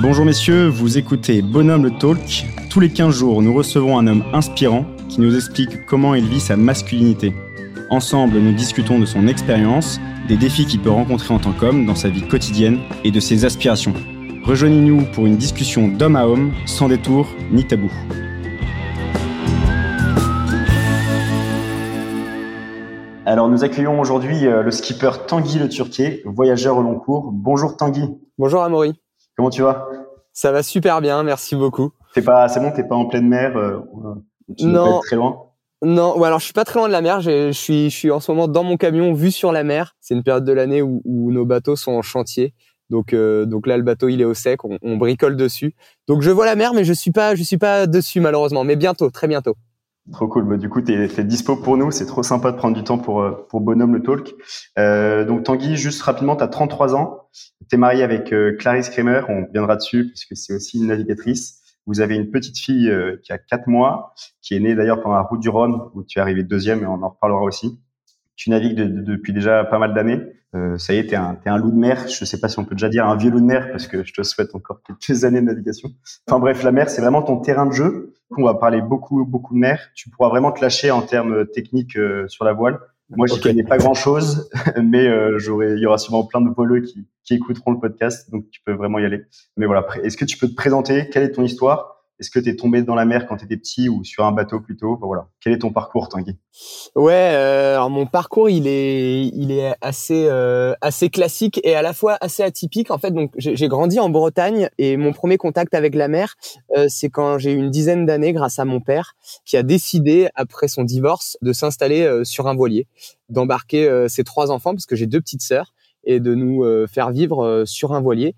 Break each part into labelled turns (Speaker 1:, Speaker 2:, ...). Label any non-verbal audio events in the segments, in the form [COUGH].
Speaker 1: Bonjour messieurs, vous écoutez Bonhomme le Talk. Tous les 15 jours, nous recevons un homme inspirant qui nous explique comment il vit sa masculinité. Ensemble, nous discutons de son expérience, des défis qu'il peut rencontrer en tant qu'homme dans sa vie quotidienne et de ses aspirations. Rejoignez-nous pour une discussion d'homme à homme, sans détour ni tabou. Alors nous accueillons aujourd'hui euh, le skipper Tanguy Le Turquier, voyageur au long cours. Bonjour Tanguy.
Speaker 2: Bonjour Amaury.
Speaker 1: Comment tu vas?
Speaker 2: Ça va super bien, merci beaucoup.
Speaker 1: T'es pas, c'est bon, t'es pas en pleine mer, euh, tu
Speaker 2: non.
Speaker 1: Pas très loin?
Speaker 2: Non, ou alors je suis pas très loin de la mer. Je, suis, je suis en ce moment dans mon camion, vue sur la mer. C'est une période de l'année où, où, nos bateaux sont en chantier. Donc, euh, donc là, le bateau il est au sec, on, on, bricole dessus. Donc je vois la mer, mais je suis pas, je suis pas dessus malheureusement. Mais bientôt, très bientôt.
Speaker 1: Trop cool. Bah, du coup, tu es, dispo pour nous. C'est trop sympa de prendre du temps pour, euh, pour Bonhomme le Talk. Euh, donc, Tanguy, juste rapidement, tu as 33 ans. Tu es marié avec euh, Clarisse Kramer. On viendra dessus puisque c'est aussi une navigatrice. Vous avez une petite fille euh, qui a 4 mois, qui est née d'ailleurs pendant la route du Rhône, où tu es arrivé deuxième et on en reparlera aussi. Tu navigues de, de, depuis déjà pas mal d'années. Euh, ça y est, tu es, es, un loup de mer. Je sais pas si on peut déjà dire un vieux loup de mer parce que je te souhaite encore quelques [LAUGHS] années de navigation. Enfin bref, la mer, c'est vraiment ton terrain de jeu. On va parler beaucoup, beaucoup de mer. Tu pourras vraiment te lâcher en termes techniques euh, sur la voile. Moi, je okay. connais pas grand chose, [LAUGHS] mais euh, il y aura sûrement plein de voleux qui, qui écouteront le podcast, donc tu peux vraiment y aller. Mais voilà, est-ce que tu peux te présenter? Quelle est ton histoire? Est-ce que tu es tombé dans la mer quand tu étais petit ou sur un bateau plutôt? Enfin, voilà. Quel est ton parcours, Tanguy?
Speaker 2: Ouais, euh, alors mon parcours, il est, il est assez, euh, assez classique et à la fois assez atypique. En fait, donc j'ai grandi en Bretagne et mon premier contact avec la mer, euh, c'est quand j'ai eu une dizaine d'années grâce à mon père qui a décidé, après son divorce, de s'installer sur un voilier, d'embarquer ses trois enfants parce que j'ai deux petites sœurs et de nous faire vivre sur un voilier.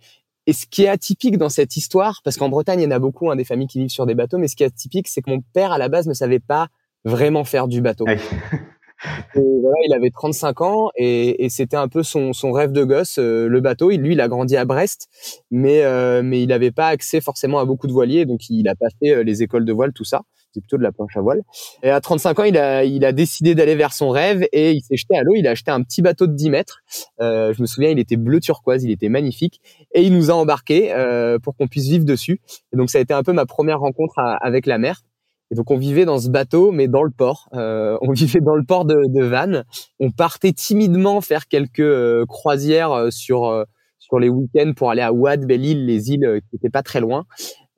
Speaker 2: Et ce qui est atypique dans cette histoire, parce qu'en Bretagne, il y en a beaucoup, hein, des familles qui vivent sur des bateaux, mais ce qui est atypique, c'est que mon père, à la base, ne savait pas vraiment faire du bateau.
Speaker 1: Ouais. [LAUGHS]
Speaker 2: Et voilà, il avait 35 ans et, et c'était un peu son, son, rêve de gosse, euh, le bateau. Lui, il a grandi à Brest, mais, euh, mais il n'avait pas accès forcément à beaucoup de voiliers, donc il n'a pas fait euh, les écoles de voile, tout ça. C'était plutôt de la planche à voile. Et à 35 ans, il a, il a décidé d'aller vers son rêve et il s'est jeté à l'eau. Il a acheté un petit bateau de 10 mètres. Euh, je me souviens, il était bleu turquoise, il était magnifique. Et il nous a embarqués euh, pour qu'on puisse vivre dessus. Et donc, ça a été un peu ma première rencontre avec la mer. Et donc, on vivait dans ce bateau, mais dans le port. Euh, on [LAUGHS] vivait dans le port de, de Vannes. On partait timidement faire quelques euh, croisières sur, euh, sur les week-ends pour aller à Ouad, Belle-Île, les îles qui n'étaient pas très loin.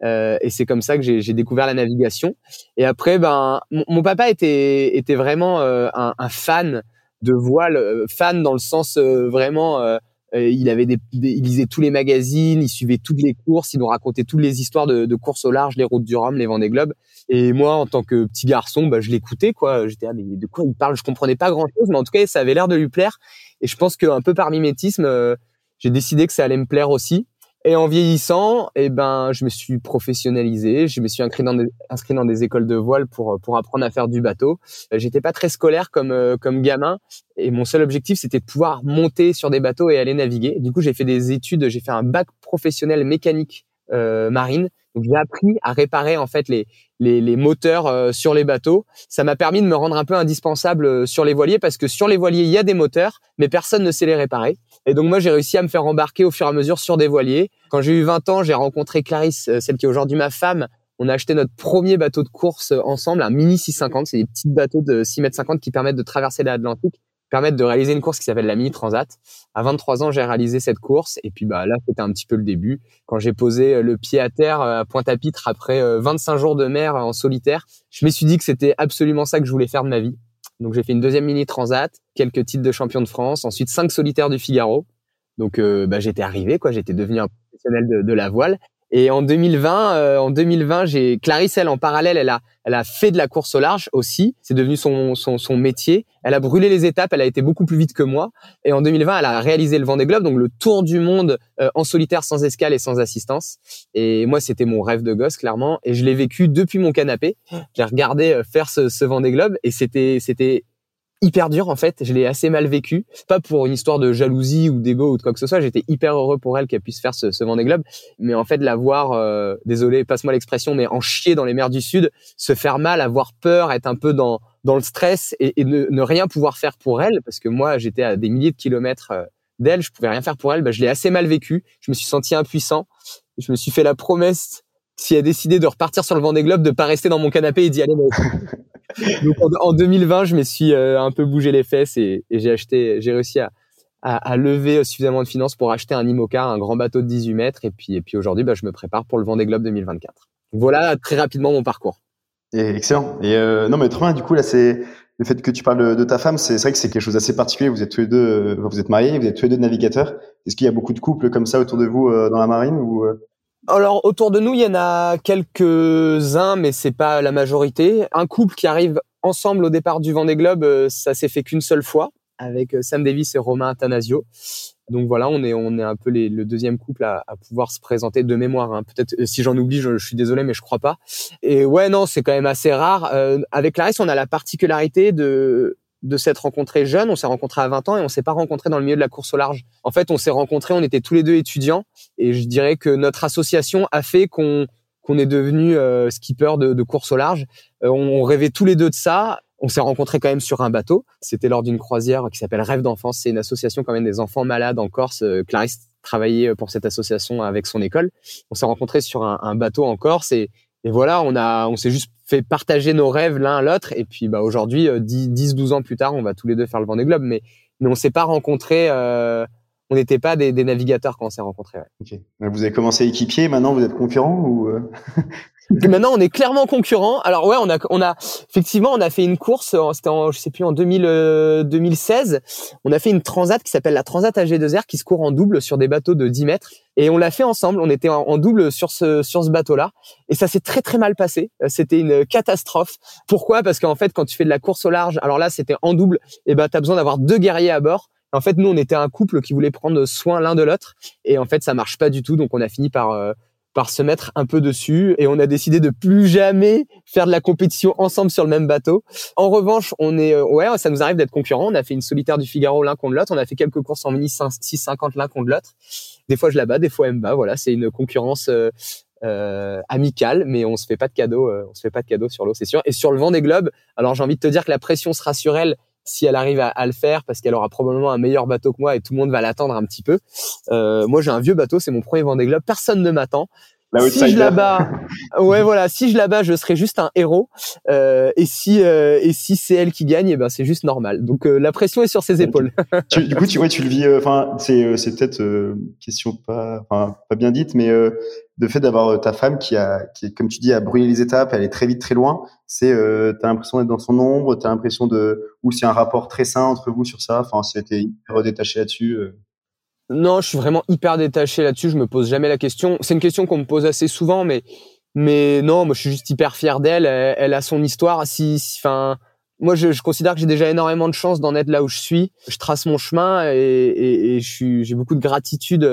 Speaker 2: Euh, et c'est comme ça que j'ai découvert la navigation. Et après, ben, mon, papa était, était vraiment euh, un, un, fan de voile, euh, fan dans le sens euh, vraiment. Euh, il avait des, il lisait tous les magazines, il suivait toutes les courses, il nous racontait toutes les histoires de, de courses au large, les routes du Rhum, les Vendée Globe. Et moi, en tant que petit garçon, bah, je l'écoutais quoi. J'étais ah, mais de quoi il parle? Je comprenais pas grand chose, mais en tout cas, ça avait l'air de lui plaire. Et je pense qu'un peu par mimétisme, j'ai décidé que ça allait me plaire aussi. Et en vieillissant, eh ben, je me suis professionnalisé, je me suis inscrit dans des, inscrit dans des écoles de voile pour pour apprendre à faire du bateau. J'étais pas très scolaire comme comme gamin et mon seul objectif c'était de pouvoir monter sur des bateaux et aller naviguer. Du coup, j'ai fait des études, j'ai fait un bac professionnel mécanique euh, marine. Donc j'ai appris à réparer en fait les les, les moteurs euh, sur les bateaux. Ça m'a permis de me rendre un peu indispensable euh, sur les voiliers parce que sur les voiliers il y a des moteurs, mais personne ne sait les réparer. Et donc moi j'ai réussi à me faire embarquer au fur et à mesure sur des voiliers. Quand j'ai eu 20 ans, j'ai rencontré Clarisse, celle qui est aujourd'hui ma femme. On a acheté notre premier bateau de course ensemble, un mini 650. C'est des petits bateaux de 6 mètres 50 qui permettent de traverser l'Atlantique permettre de réaliser une course qui s'appelle la Mini Transat. À 23 ans, j'ai réalisé cette course et puis bah là, c'était un petit peu le début. Quand j'ai posé le pied à terre à Pointe-à-Pitre après 25 jours de mer en solitaire, je me suis dit que c'était absolument ça que je voulais faire de ma vie. Donc j'ai fait une deuxième Mini Transat, quelques titres de champion de France, ensuite cinq solitaires du Figaro. Donc euh, bah, j'étais arrivé quoi, j'étais devenu un professionnel de la voile et en 2020, euh, en 2020, j'ai Clarisse, elle en parallèle, elle a, elle a fait de la course au large aussi. C'est devenu son, son, son métier. Elle a brûlé les étapes. Elle a été beaucoup plus vite que moi. Et en 2020, elle a réalisé le Vendée Globe, donc le tour du monde euh, en solitaire, sans escale et sans assistance. Et moi, c'était mon rêve de gosse, clairement. Et je l'ai vécu depuis mon canapé. J'ai regardé euh, faire ce, ce Vendée Globe et c'était, c'était hyper dur en fait. Je l'ai assez mal vécu. Pas pour une histoire de jalousie ou d'ego ou de quoi que ce soit. J'étais hyper heureux pour elle qu'elle puisse faire ce, ce Vendée Globe. Mais en fait, la voir, euh, désolé, passe-moi l'expression, mais en chier dans les mers du Sud, se faire mal, avoir peur, être un peu dans dans le stress et, et ne, ne, rien pouvoir faire pour elle, parce que moi, j'étais à des milliers de kilomètres euh, d'elle, je pouvais rien faire pour elle. Bah, je l'ai assez mal vécu. Je me suis senti impuissant. je me suis fait la promesse s'il a décidé de repartir sur le Vendée Globe, de pas rester dans mon canapé et d'y aller. [LAUGHS] Donc en, 2020, je me suis euh, un peu bougé les fesses et, j'ai acheté, j'ai réussi à, lever suffisamment de finances pour acheter un IMOCA, un grand bateau de 18 mètres. Et puis, et puis aujourd'hui, bah, je me prépare pour le Vendée Globe 2024. Voilà très rapidement mon parcours.
Speaker 1: excellent. Et euh, non, mais trop bien. Du coup, là, c'est le fait que tu parles de, ta femme. C'est vrai que c'est quelque chose d'assez particulier. Vous êtes tous les deux, euh, vous êtes mariés, vous êtes tous les deux navigateurs. Est-ce qu'il y a beaucoup de couples comme ça autour de vous dans la marine ou
Speaker 2: alors autour de nous, il y en a quelques-uns, mais c'est pas la majorité. Un couple qui arrive ensemble au départ du Vendée Globe, euh, ça s'est fait qu'une seule fois avec euh, Sam Davis et Romain Athanasio. Donc voilà, on est on est un peu le deuxième couple à, pouvoir se présenter de mémoire. Hein. Peut-être euh, si j'en oublie, je, suis désolé, mais je crois pas. Et ouais, non, c'est quand même assez rare. Euh, avec Clarisse, on a la particularité de de s'être rencontrés jeunes. On s'est rencontrés à 20 ans et on s'est pas rencontrés dans le milieu de la course au large. En fait, on s'est rencontrés, on était tous les deux étudiants et je dirais que notre association a fait qu'on qu'on est devenu euh, skipper de, de, course au large. Euh, on, rêvait tous les deux de ça. On s'est rencontrés quand même sur un bateau. C'était lors d'une croisière qui s'appelle Rêve d'enfance. C'est une association quand même des enfants malades en Corse. Euh, Clarisse travaillait pour cette association avec son école. On s'est rencontrés sur un, un, bateau en Corse et, et voilà, on a, on s'est juste fait partager nos rêves l'un à l'autre. Et puis, bah, aujourd'hui, 10, 12 ans plus tard, on va tous les deux faire le Vendée Globe. Mais, mais on s'est pas rencontrés, euh, on n'était pas des, des, navigateurs quand on s'est rencontrés.
Speaker 1: Ouais. Vous avez commencé équipier, maintenant vous êtes concurrent ou euh? [LAUGHS]
Speaker 2: maintenant on est clairement concurrent. Alors ouais, on a on a effectivement on a fait une course, c'était en je sais plus en 2000, 2016. Euh, on a fait une transat qui s'appelle la Transat AG2R qui se court en double sur des bateaux de 10 mètres et on l'a fait ensemble. On était en, double sur ce sur ce bateau-là et ça s'est très très mal passé. Euh, c'était une catastrophe. Pourquoi? Parce qu'en fait quand tu fais de la course au large, alors là c'était en double, et ben t'as besoin d'avoir deux guerriers à bord. En fait, nous, on était un couple qui voulait prendre soin l'un de l'autre, et en fait, ça marche pas du tout. Donc, on a fini par par se mettre un peu dessus et on a décidé de plus jamais faire de la compétition ensemble sur le même bateau. En revanche, on est euh, ouais, ça nous arrive d'être concurrents. On a fait une solitaire du Figaro l'un contre l'autre. On a fait quelques courses en mini 650 l'un contre l'autre. Des fois je la bats, des fois elle me bat. Voilà, c'est une concurrence euh, euh, amicale, mais on se fait pas de cadeaux. Euh, on se fait pas de cadeaux sur l'eau, c'est sûr. Et sur le vent des globes, alors j'ai envie de te dire que la pression sera sur elle si elle arrive à, le faire parce qu'elle aura probablement un meilleur bateau que moi et tout le monde va l'attendre un petit peu. Euh, moi j'ai un vieux bateau, c'est mon premier Vendée Globe, personne ne m'attend. si je la bats, [LAUGHS] ouais voilà, si je la bats, je serai juste un héros. Euh, et si euh, et si c'est elle qui gagne, eh ben c'est juste normal. Donc la pression est sur ses épaules. [LAUGHS]
Speaker 1: du coup, tu ouais, tu le vis. Enfin, c'est c'est peut-être question pas pas bien dite, mais le fait d'avoir euh, ta femme qui a, qui, comme tu dis, a brûlé les étapes, elle est très vite très loin. C'est, euh, t'as l'impression d'être dans son ombre, t'as l'impression de, ou c'est un rapport très sain entre vous sur ça? Enfin, c'était hyper détaché là-dessus. Euh.
Speaker 2: Non, je suis vraiment hyper détaché là-dessus. Je me pose jamais la question. C'est une question qu'on me pose assez souvent, mais, mais non, moi je suis juste hyper fier d'elle. Elle, a son histoire. Si, enfin. moi, je, considère que j'ai déjà énormément de chance d'en être là où je suis. Je trace mon chemin et, j'ai beaucoup de gratitude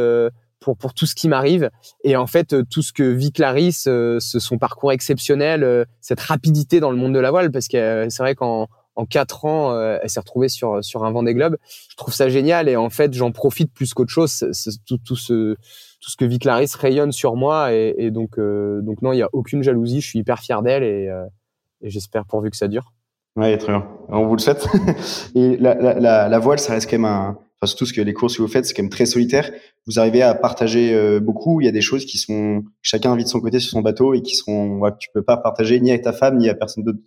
Speaker 2: pour pour tout ce qui m'arrive. Et en fait euh, tout ce que vit Clarisse euh, ce son parcours exceptionnel euh, cette rapidité dans le monde de la voile. Parce que c'est vrai qu'en en quatre ans elle s'est retrouvée sur sur un Vendée Globe. Je trouve ça génial. Et en fait j'en profite plus qu'autre chose. Tout tout ce tout ce que vit Clarisse rayonne sur moi. Et, et donc donc non il y a aucune jalousie. Je suis hyper fier d'elle. Et, et j'espère pourvu que ça dure.
Speaker 1: Ouais très bien. On vous le souhaite. [LAUGHS] Et la, la, la voile ça reste quand même un enfin surtout ce que les courses que vous faites, c'est quand même très solitaire. Vous arrivez à partager euh, beaucoup. Il y a des choses qui sont chacun vit de son côté sur son bateau et qui sont ouais, que tu peux pas partager ni avec ta femme ni à personne d'autre.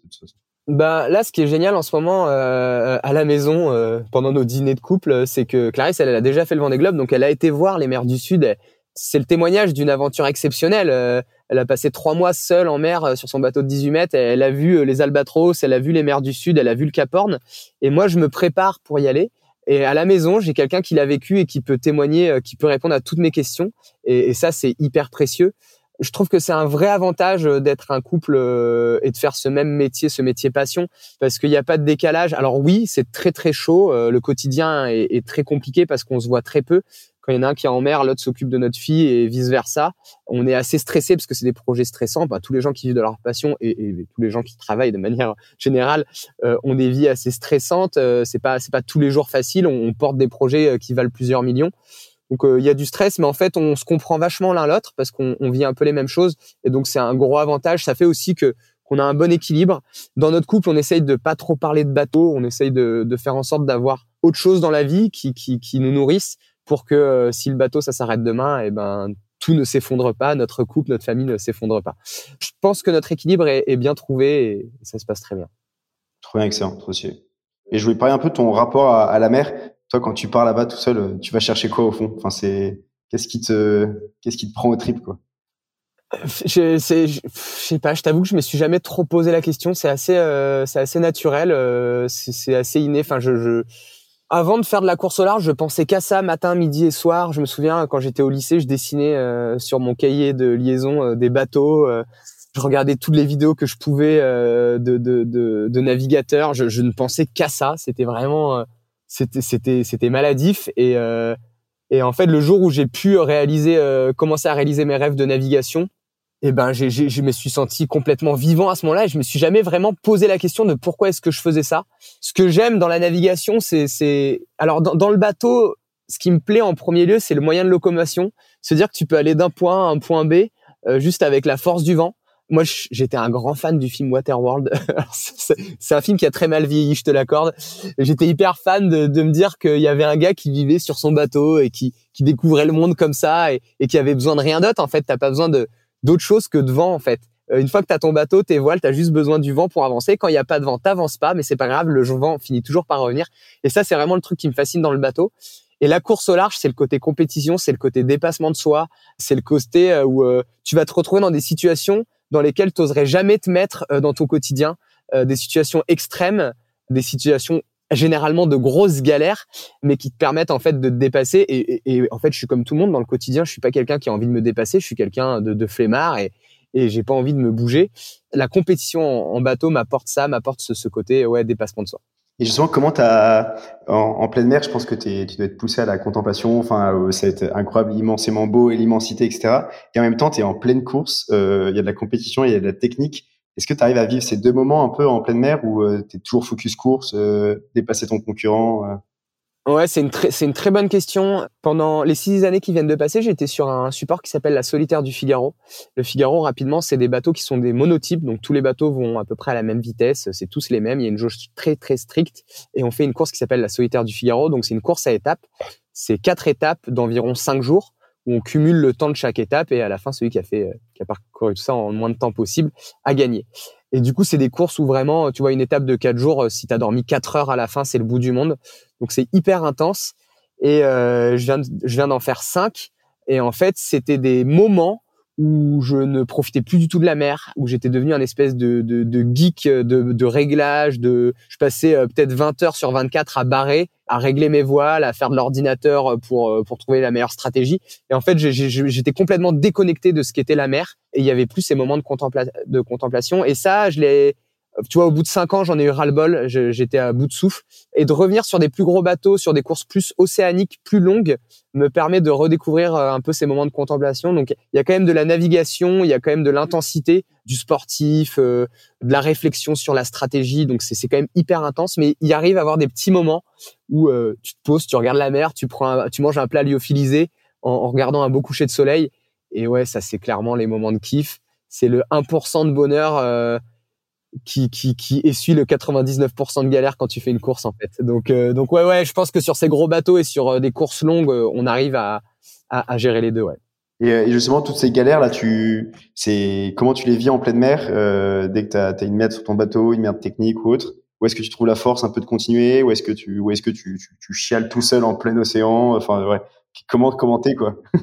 Speaker 2: Bah là, ce qui est génial en ce moment euh, à la maison euh, pendant nos dîners de couple, c'est que Clarisse, elle, elle, a déjà fait le Vendée Globe, donc elle a été voir les mers du Sud. C'est le témoignage d'une aventure exceptionnelle. Euh, elle a passé trois mois seule en mer sur son bateau de 18 mètres. Elle a vu les albatros, elle a vu les mers du Sud, elle a vu le Cap Horn. Et moi, je me prépare pour y aller. Et à la maison, j'ai quelqu'un qui l'a vécu et qui peut témoigner, euh, qui peut répondre à toutes mes questions. Et, ça, c'est hyper précieux. Je trouve que c'est un vrai avantage euh, d'être un couple euh, et de faire ce même métier, ce métier passion, parce qu'il n'y a pas de décalage. Alors oui, c'est très très chaud. le quotidien est très compliqué parce qu'on se voit très peu quand il y en a un qui est en mer, l'autre s'occupe de notre fille et vice versa. On est assez stressé parce que c'est des projets stressants. Bah, tous les gens qui vivent de leur passion et, tous les gens qui travaillent de manière générale euh, ont des vies assez stressantes. Euh, c'est pas c'est pas tous les jours facile. On, on porte des projets euh, qui valent plusieurs millions. Donc euh, il y a du stress, mais en fait on se comprend vachement l'un l'autre parce qu'on vit un peu les mêmes choses et donc c'est un gros avantage. Ça fait aussi que qu'on a un bon équilibre. Dans notre couple, on essaye de pas trop parler de bateau, on essaye de, de faire en sorte d'avoir autre chose dans la vie qui, qui, qui nous nourrisse pour que euh, si le bateau ça s'arrête demain, et eh ben tout ne s'effondre pas, notre couple, notre famille ne s'effondre pas. Je pense que notre équilibre est, bien trouvé et ça se passe très bien.
Speaker 1: Trop bien, excellent, trop. Et je voulais parler un peu de ton rapport à, la mer. Toi, quand tu pars là-bas tout seul, tu vas chercher quoi au fond? Enfin, c'est qu'est-ce qui te qu'est-ce qui te prend au trip quoi?
Speaker 2: Je, je, sais pas, je t'avoue que je me suis jamais trop posé la question. C'est assez, euh, c'est assez naturel, euh, c'est, assez inné. Enfin, je, je, avant de faire de la course au large, je pensais qu'à ça matin, midi et soir. Je me souviens quand j'étais au lycée, je dessinais euh, sur mon cahier de liaison des bateaux. je regardais toutes les vidéos que je pouvais de, de, de, de navigateurs. Je, je, ne pensais qu'à ça. C'était vraiment, c'était, c'était, c'était maladif et et en fait, le jour où j'ai pu réaliser, commencer à réaliser mes rêves de navigation, et eh ben j'ai, je me suis senti complètement vivant à ce moment-là et je me suis jamais vraiment posé la question de pourquoi est-ce que je faisais ça. Ce que j'aime dans la navigation, c'est, c'est alors dans, dans, le bateau, ce qui me plaît en premier lieu, c'est le moyen de locomotion, se dire que tu peux aller d'un point à un point B euh, juste avec la force du vent. Moi, j'étais un grand fan du film Waterworld. [LAUGHS] c'est un film qui a très mal vieilli, je te l'accorde. J'étais hyper fan de, de me dire qu'il y avait un gars qui vivait sur son bateau et qui, qui découvrait le monde comme ça et, et qui avait besoin de rien d'autre. En fait, t'as pas besoin de d'autre chose que de vent en fait. Euh, une fois que tu as ton bateau, tes voiles, tu as juste besoin du vent pour avancer. Quand il n'y a pas de vent, t'avances pas, mais c'est pas grave, le vent finit toujours par revenir. Et ça, c'est vraiment le truc qui me fascine dans le bateau. Et la course au large, c'est le côté compétition, c'est le côté dépassement de soi, c'est le côté euh, où euh, tu vas te retrouver dans des situations dans lesquelles tu jamais te mettre dans ton quotidien, des situations extrêmes, des situations généralement de grosses galères, mais qui te permettent en fait de te dépasser. Et, et, en fait, je suis comme tout le monde dans le quotidien. Je suis pas quelqu'un qui a envie de me dépasser. Je suis quelqu'un de, de flemmard et, et j'ai pas envie de me bouger. La compétition en, bateau m'apporte ça, m'apporte ce, ce, côté ouais dépassement de soi.
Speaker 1: Et justement, comment t'as en, en pleine mer, je pense que es, tu dois être poussé à la contemplation. Enfin, euh, ça incroyable, immensément beau et l'immensité, etc. Et en même temps, tu es en pleine course. Euh, il y a de la compétition, il y a de la technique. Est-ce que tu arrives à vivre ces deux moments un peu en pleine mer où euh, tu es toujours focus course, euh, dépasser ton concurrent euh?
Speaker 2: Ouais, c'est une, c'est une très bonne question. Pendant les six années qui viennent de passer, j'étais sur un support qui s'appelle la Solitaire du Figaro. Le Figaro, rapidement, c'est des bateaux qui sont des monotypes, donc tous les bateaux vont à peu près à la même vitesse, c'est tous les mêmes, il y a une jauge très très stricte, et on fait une course qui s'appelle la Solitaire du Figaro, donc c'est une course à étapes. C'est quatre étapes d'environ cinq jours où on cumule le temps de chaque étape et à la fin, celui qui a fait, euh, qui a parcouru tout ça en moins de temps possible a gagné. Et du coup, c'est des courses où vraiment, tu vois, une étape de quatre jours, euh, si tu as dormi quatre heures à la fin, c'est le bout du monde. Donc c'est hyper intense. Et euh, je viens, je viens d'en faire cinq. Et en fait, c'était des moments où je ne profitais plus du tout de la mer, où j'étais devenu un espèce de, de, de geek de, de, réglage, de, je passais euh, peut-être 20 heures sur 24 à barrer, à régler mes voiles, à faire de l'ordinateur pour, euh, pour trouver la meilleure stratégie. Et en fait, j'étais complètement déconnecté de ce qu'était la mer et il y avait plus ces moments de, de contemplation. Et ça, je l'ai, tu vois, au bout de cinq ans, j'en ai eu ras-le-bol, j'étais à bout de souffle. Et de revenir sur des plus gros bateaux, sur des courses plus océaniques, plus longues, me permet de redécouvrir euh, un peu ces moments de contemplation. Donc, il y a quand même de la navigation, il y a quand même de l'intensité, du sportif, euh, de la réflexion sur la stratégie. Donc, c'est quand même hyper intense, mais il arrive à avoir des petits moments où euh, tu te poses, tu regardes la mer, tu prends, tu manges un plat lyophilisé en, en regardant un beau coucher de soleil. Et ouais, ça, c'est clairement les moments de kiff. C'est le 1% de bonheur qui, qui, qui essuie le 99% de galère quand tu fais une course en fait. Donc, euh, donc ouais, ouais, je pense que sur ces gros bateaux et sur euh, des courses longues, euh, on arrive à, à, à, gérer les deux, ouais.
Speaker 1: Et, justement, toutes ces galères là, tu, c'est comment tu les vis en pleine mer dès que tu as, une merde sur ton bateau, une merde technique ou autre? Où est-ce que tu trouves la force un peu de continuer? Ou est-ce que tu, où est-ce que tu, tu, tu, chiales tout seul en plein océan? Enfin, ouais. Comment commenter quoi? [LAUGHS]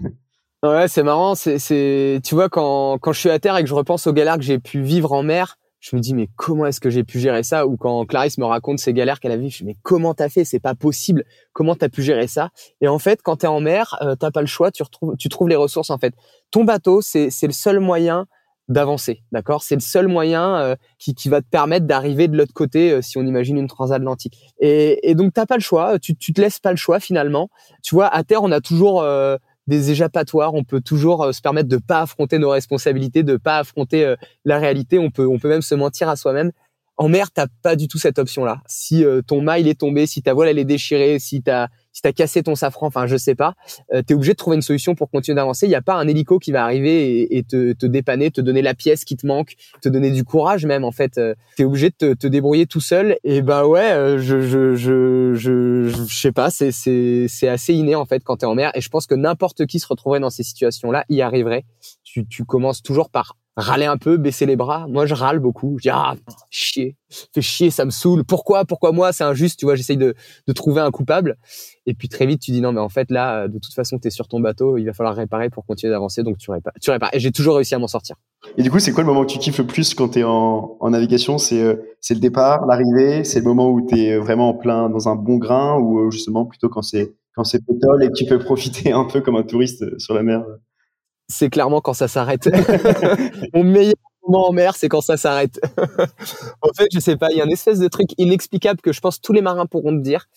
Speaker 2: Ouais, c'est marrant. C'est, c'est, tu vois, quand, quand je suis à terre et que je repense aux galères que j'ai pu vivre en mer, je me dis mais comment est-ce que j'ai pu gérer ça? Ou quand Clarisse me raconte ses galères qu'elle a vécues je me dis mais comment t'as fait? C'est pas possible. Comment t'as pu gérer ça? Et en fait quand t'es en mer euh, t'as pas le choix tu retrouves tu trouves les ressources en fait. Ton bateau c'est c'est le seul moyen d'avancer d'accord? C'est le seul moyen euh, qui qui va te permettre d'arriver de l'autre côté euh, si on imagine une transatlantique. Et et donc t'as pas le choix tu tu te laisses pas le choix finalement. Tu vois à terre on a toujours des éjappatoires. On peut toujours euh, se permettre de pas affronter nos responsabilités, de pas affronter euh, la réalité. On peut, on peut même se mentir à soi-même. En mer, t'as pas du tout cette option-là. Si euh, ton mât il est tombé, si ta voile elle est déchirée, si t'as si t'as cassé ton safran, enfin je sais pas, euh, tu es obligé de trouver une solution pour continuer d'avancer. Il y a pas un hélico qui va arriver et, te, te, dépanner, te donner la pièce qui te manque, te donner du courage même en fait. Euh, tu es obligé de te, te, débrouiller tout seul. Et ben ouais, euh, je je je je, je sais pas, c'est c'est c'est assez inné en fait quand tu es en mer. Et je pense que n'importe qui se retrouverait dans ces situations-là y arriverait. Tu tu commences toujours par râler un peu, baisser les bras. Moi, je râle beaucoup. Je dis ah chier, fais chier, ça me saoule. Pourquoi, pourquoi moi, c'est injuste. Tu vois, j'essaye de, de trouver un coupable. Et puis très vite, tu dis non, mais en fait là, de toute façon, tu es sur ton bateau, il va falloir réparer pour continuer d'avancer. Donc tu répares, tu répares. Et j'ai toujours réussi à m'en sortir.
Speaker 1: Et du coup, c'est quoi le moment que tu kiffes le plus quand tu es en, en navigation? C'est euh, c'est le départ, l'arrivée, c'est le moment où tu es vraiment en plein dans un bon grain? Ou euh, justement plutôt quand c'est quand c'est pétole et que tu peux profiter [LAUGHS] un peu comme un touriste euh, sur la mer?
Speaker 2: C'est clairement quand ça s'arrête. [LAUGHS] Mon meilleur moment en mer, c'est quand ça s'arrête. [LAUGHS] en fait, je sais pas, il y a une espèce de truc inexplicable que je pense tous les marins pourront te dire.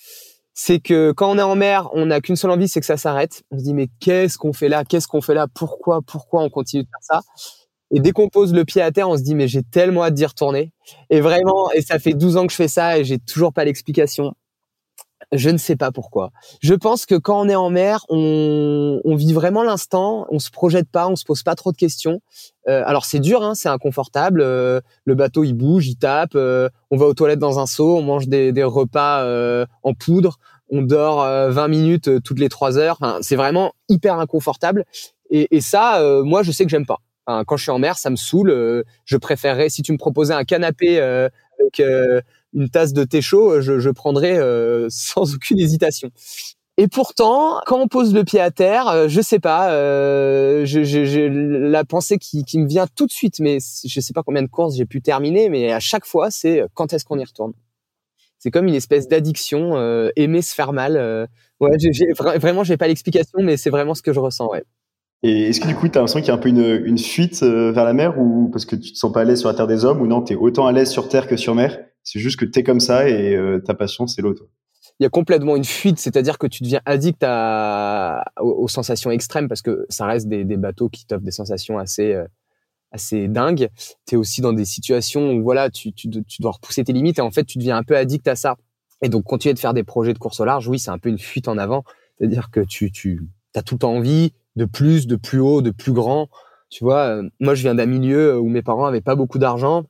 Speaker 2: C'est que quand on est en mer, on n'a qu'une seule envie, c'est que ça s'arrête. On se dit, mais qu'est-ce qu'on fait là? Qu'est-ce qu'on fait là? Pourquoi, pourquoi on continue de faire ça? Et dès qu'on pose le pied à terre, on se dit, mais j'ai tellement hâte d'y retourner. Et vraiment, et ça fait 12 ans que je fais ça et j'ai toujours pas l'explication. Je ne sais pas pourquoi. Je pense que quand on est en mer, on, on vit vraiment l'instant, on se projette pas, on se pose pas trop de questions. Euh, alors c'est dur, hein, c'est inconfortable. Euh, le bateau il bouge, il tape. Euh, on va aux toilettes dans un seau, on mange des, repas en poudre, on dort 20 minutes toutes les 3 heures. C'est vraiment hyper inconfortable. Et, ça, moi je sais que j'aime pas. Quand je suis en mer, ça me saoule. je préférerais si tu me proposais un canapé une tasse de thé chaud, je, je prendrais euh, [LAUGHS] sans aucune hésitation. Et pourtant, quand on pose le pied à terre, euh, je sais pas, euh, je, je, la pensée qui, qui, me vient tout de suite, mais je sais pas combien de courses j'ai pu terminer, mais à chaque fois, c'est quand est-ce qu'on y retourne? C'est comme une espèce d'addiction, aimer se faire mal. ouais, j'ai, vraiment, j'ai pas l'explication, mais c'est vraiment ce que je ressens. Ouais.
Speaker 1: Et est-ce que du coup, tu as l'impression qu'il y a un peu une, une fuite vers la mer ou parce que tu te sens pas à l'aise sur la terre des hommes ou non, tu es autant à l'aise sur terre que sur mer? C'est juste que tu es comme ça et euh, ta passion, c'est l'autre.
Speaker 2: Il y a complètement une fuite, c'est-à-dire que tu deviens addict à, aux, sensations extrêmes parce que ça reste des, des bateaux qui t'offrent des sensations assez euh, assez dingues. Tu es aussi dans des situations où voilà, tu, tu, tu, dois repousser tes limites et en fait, tu deviens un peu addict à ça. Et donc, continuer de faire des projets de course au large, oui, c'est un peu une fuite en avant. C'est-à-dire que tu, tu as tout le temps envie de plus, de plus haut, de plus grand. Tu vois, euh, moi, je viens d'un milieu où mes parents avaient pas beaucoup d'argent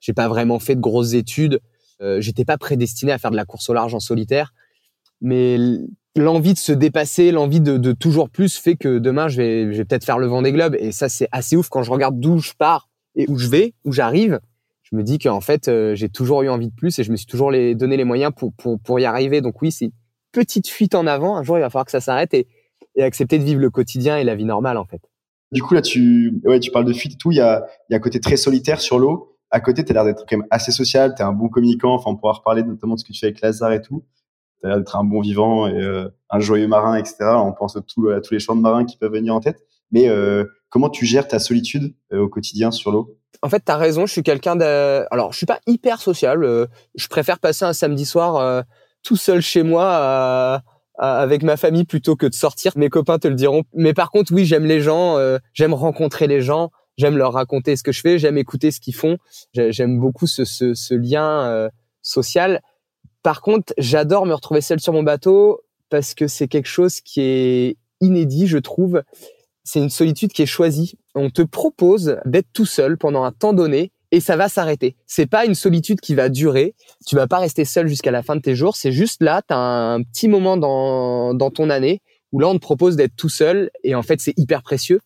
Speaker 2: j'ai pas vraiment fait de grosses études. Euh, J'étais pas prédestiné à faire de la course au large en solitaire, mais l'envie de se dépasser, l'envie de, de, toujours plus fait que demain je vais, je vais peut-être faire le vent des globes. Et ça, c'est assez ouf quand je regarde d'où je pars et où je vais, où j'arrive. Je me dis qu'en fait, euh, j'ai toujours eu envie de plus et je me suis toujours donné les moyens pour, pour, pour y arriver. Donc oui, c'est petite fuite en avant. Un jour, il va falloir que ça s'arrête et, et accepter de vivre le quotidien et la vie normale, en fait.
Speaker 1: Du coup, là, tu, ouais, tu parles de fuite et tout. Il y a, il y a un côté très solitaire sur l'eau à côté, tu as l'air d'être quand même assez social, tu es un bon communicant, enfin, on pourra reparler notamment de ce que tu fais avec Lazare et tout. Tu as l'air d'être un bon vivant et euh, un joyeux marin, etc. On pense à, à tous les chants de marins qui peuvent venir en tête. Mais euh, comment tu gères ta solitude euh, au quotidien sur l'eau?
Speaker 2: En fait, tu as raison, je suis quelqu'un de... Alors, je suis pas hyper social. je préfère passer un samedi soir tout seul chez moi avec ma famille plutôt que de sortir. Mes copains te le diront. Mais par contre, oui, j'aime les gens, j'aime rencontrer les gens j'aime leur raconter ce que je fais, j'aime écouter ce qu'ils font, j'aime beaucoup ce, lien euh, social. Par contre, j'adore me retrouver seul sur mon bateau parce que c'est quelque chose qui est inédit, je trouve. C'est une solitude qui est choisie. On te propose d'être tout seul pendant un temps donné et ça va s'arrêter. C'est pas une solitude qui va durer. Tu vas pas rester seul jusqu'à la fin de tes jours. C'est juste là, tu as un petit moment dans, dans ton année où là, on te propose d'être tout seul et en fait, c'est hyper précieux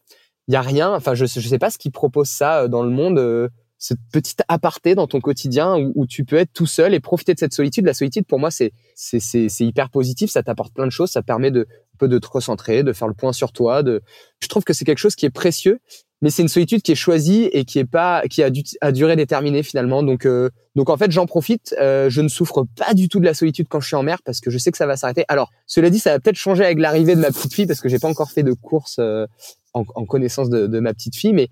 Speaker 2: il y a rien. Enfin, je, je sais pas ce qui propose ça euh, dans le monde, euh, cette petite aparté dans ton quotidien où, tu peux être tout seul et profiter de cette solitude. La solitude, pour moi, c'est hyper positif. Ça t'apporte plein de choses. Ça permet de peu de te recentrer, de faire le point sur toi. Je trouve que c'est quelque chose qui est précieux. Mais c'est une solitude qui est choisie et qui est pas qui a, du, a durée déterminée finalement. Donc euh, donc en fait j'en profite. Euh, je ne souffre pas du tout de la solitude quand je suis en mer parce que je sais que ça va s'arrêter. Alors cela dit, ça va peut-être changer avec l'arrivée de ma petite fille parce que j'ai pas encore fait de course en, connaissance de, ma petite fille, mais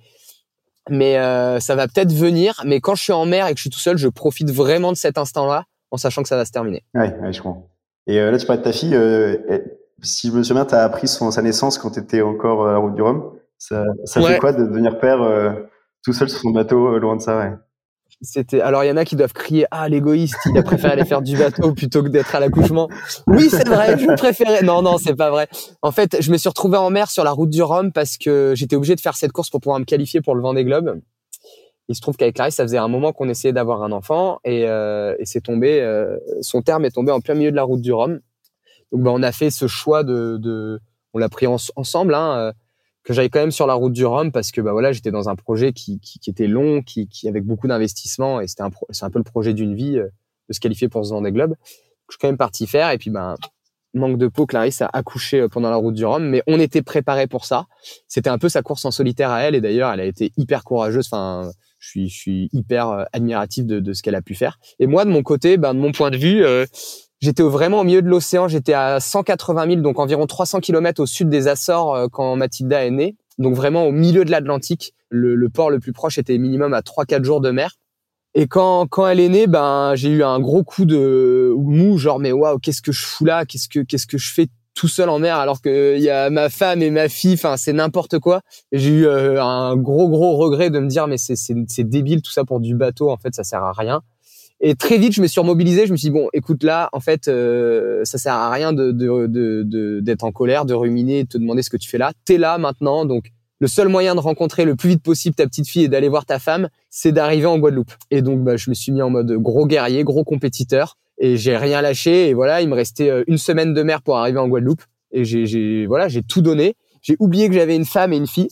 Speaker 2: mais euh, ça va peut-être venir. Mais quand je suis en mer et que je suis tout seul, je profite vraiment de cet instant-là, en sachant que ça va se terminer.
Speaker 1: Ouais, je comprends. Et euh, là, tu parlais de ta fille. Euh, si je me souviens, tu as appris son, sa naissance quand tu étais encore à la route du Rhum. Ça, ça fait quoi de devenir père tout seul sur son bateau, loin de ça ouais?
Speaker 2: C'était. Alors il y en a qui doivent crier ah l'égoïste, il a préféré aller faire du bateau plutôt que d'être à l'accouchement. Oui c'est vrai, je préférais. Non non c'est pas vrai. En fait je me suis retrouvé en mer sur la route du Rhum parce que j'étais obligé de faire cette course pour pouvoir me qualifier pour le Vendée Globe. Il se trouve qu'avec Clarisse ça faisait un moment qu'on essayait d'avoir un enfant et, euh, et c'est tombé. Euh, son terme est tombé en plein milieu de la route du Rhum. Donc bah, on a fait ce choix de, de on l'a pris ensemble. Hein, euh, que j'aille quand même sur la route du Rhum parce que bah voilà j'étais dans un projet qui, qui, qui était long, qui, qui avec beaucoup d'investissement et c'était un c'est un peu le projet d'une vie euh, de se qualifier pour ce Vendée Globe. Je suis quand même parti faire et puis ben manque de peau, Clarisse a accouché euh, pendant la route du Rhum, mais on était préparé pour ça. C'était un peu sa course en solitaire à elle et d'ailleurs elle a été hyper courageuse. Enfin je suis, je suis hyper euh, admiratif de, de ce qu'elle a pu faire. Et moi, de mon côté, ben, de mon point de vue, J'étais vraiment au milieu de l'océan, j'étais à 180 000, donc environ 300 km au sud des Açores euh, quand Mathilda est née. Donc vraiment au milieu de l'Atlantique. Le, port le plus proche était minimum à 3-4 jours de mer. Et quand, quand elle est née, ben j'ai eu un gros coup de mou, genre mais waouh, qu'est-ce que je fous là? Qu'est-ce que qu'est-ce que je fais tout seul en mer? Alors que il y a ma femme et ma fille, enfin c'est n'importe quoi. J'ai eu euh, un gros gros regret de me dire mais c'est c'est débile tout ça pour du bateau en fait ça sert à rien. Et très vite, je me suis remobilisé. Je me suis dit bon, écoute là, en fait, euh, ça sert à rien de d'être de, de, en colère, de ruminer, de te demander ce que tu fais là. T'es là maintenant, donc le seul moyen de rencontrer le plus vite possible ta petite fille et d'aller voir ta femme, c'est d'arriver en Guadeloupe. Et donc, bah, je me suis mis en mode gros guerrier, gros compétiteur, et j'ai rien lâché. Et voilà, il me restait euh, une semaine de mer pour arriver en Guadeloupe. Et j'ai voilà, j'ai tout donné. J'ai oublié que j'avais une femme et une fille,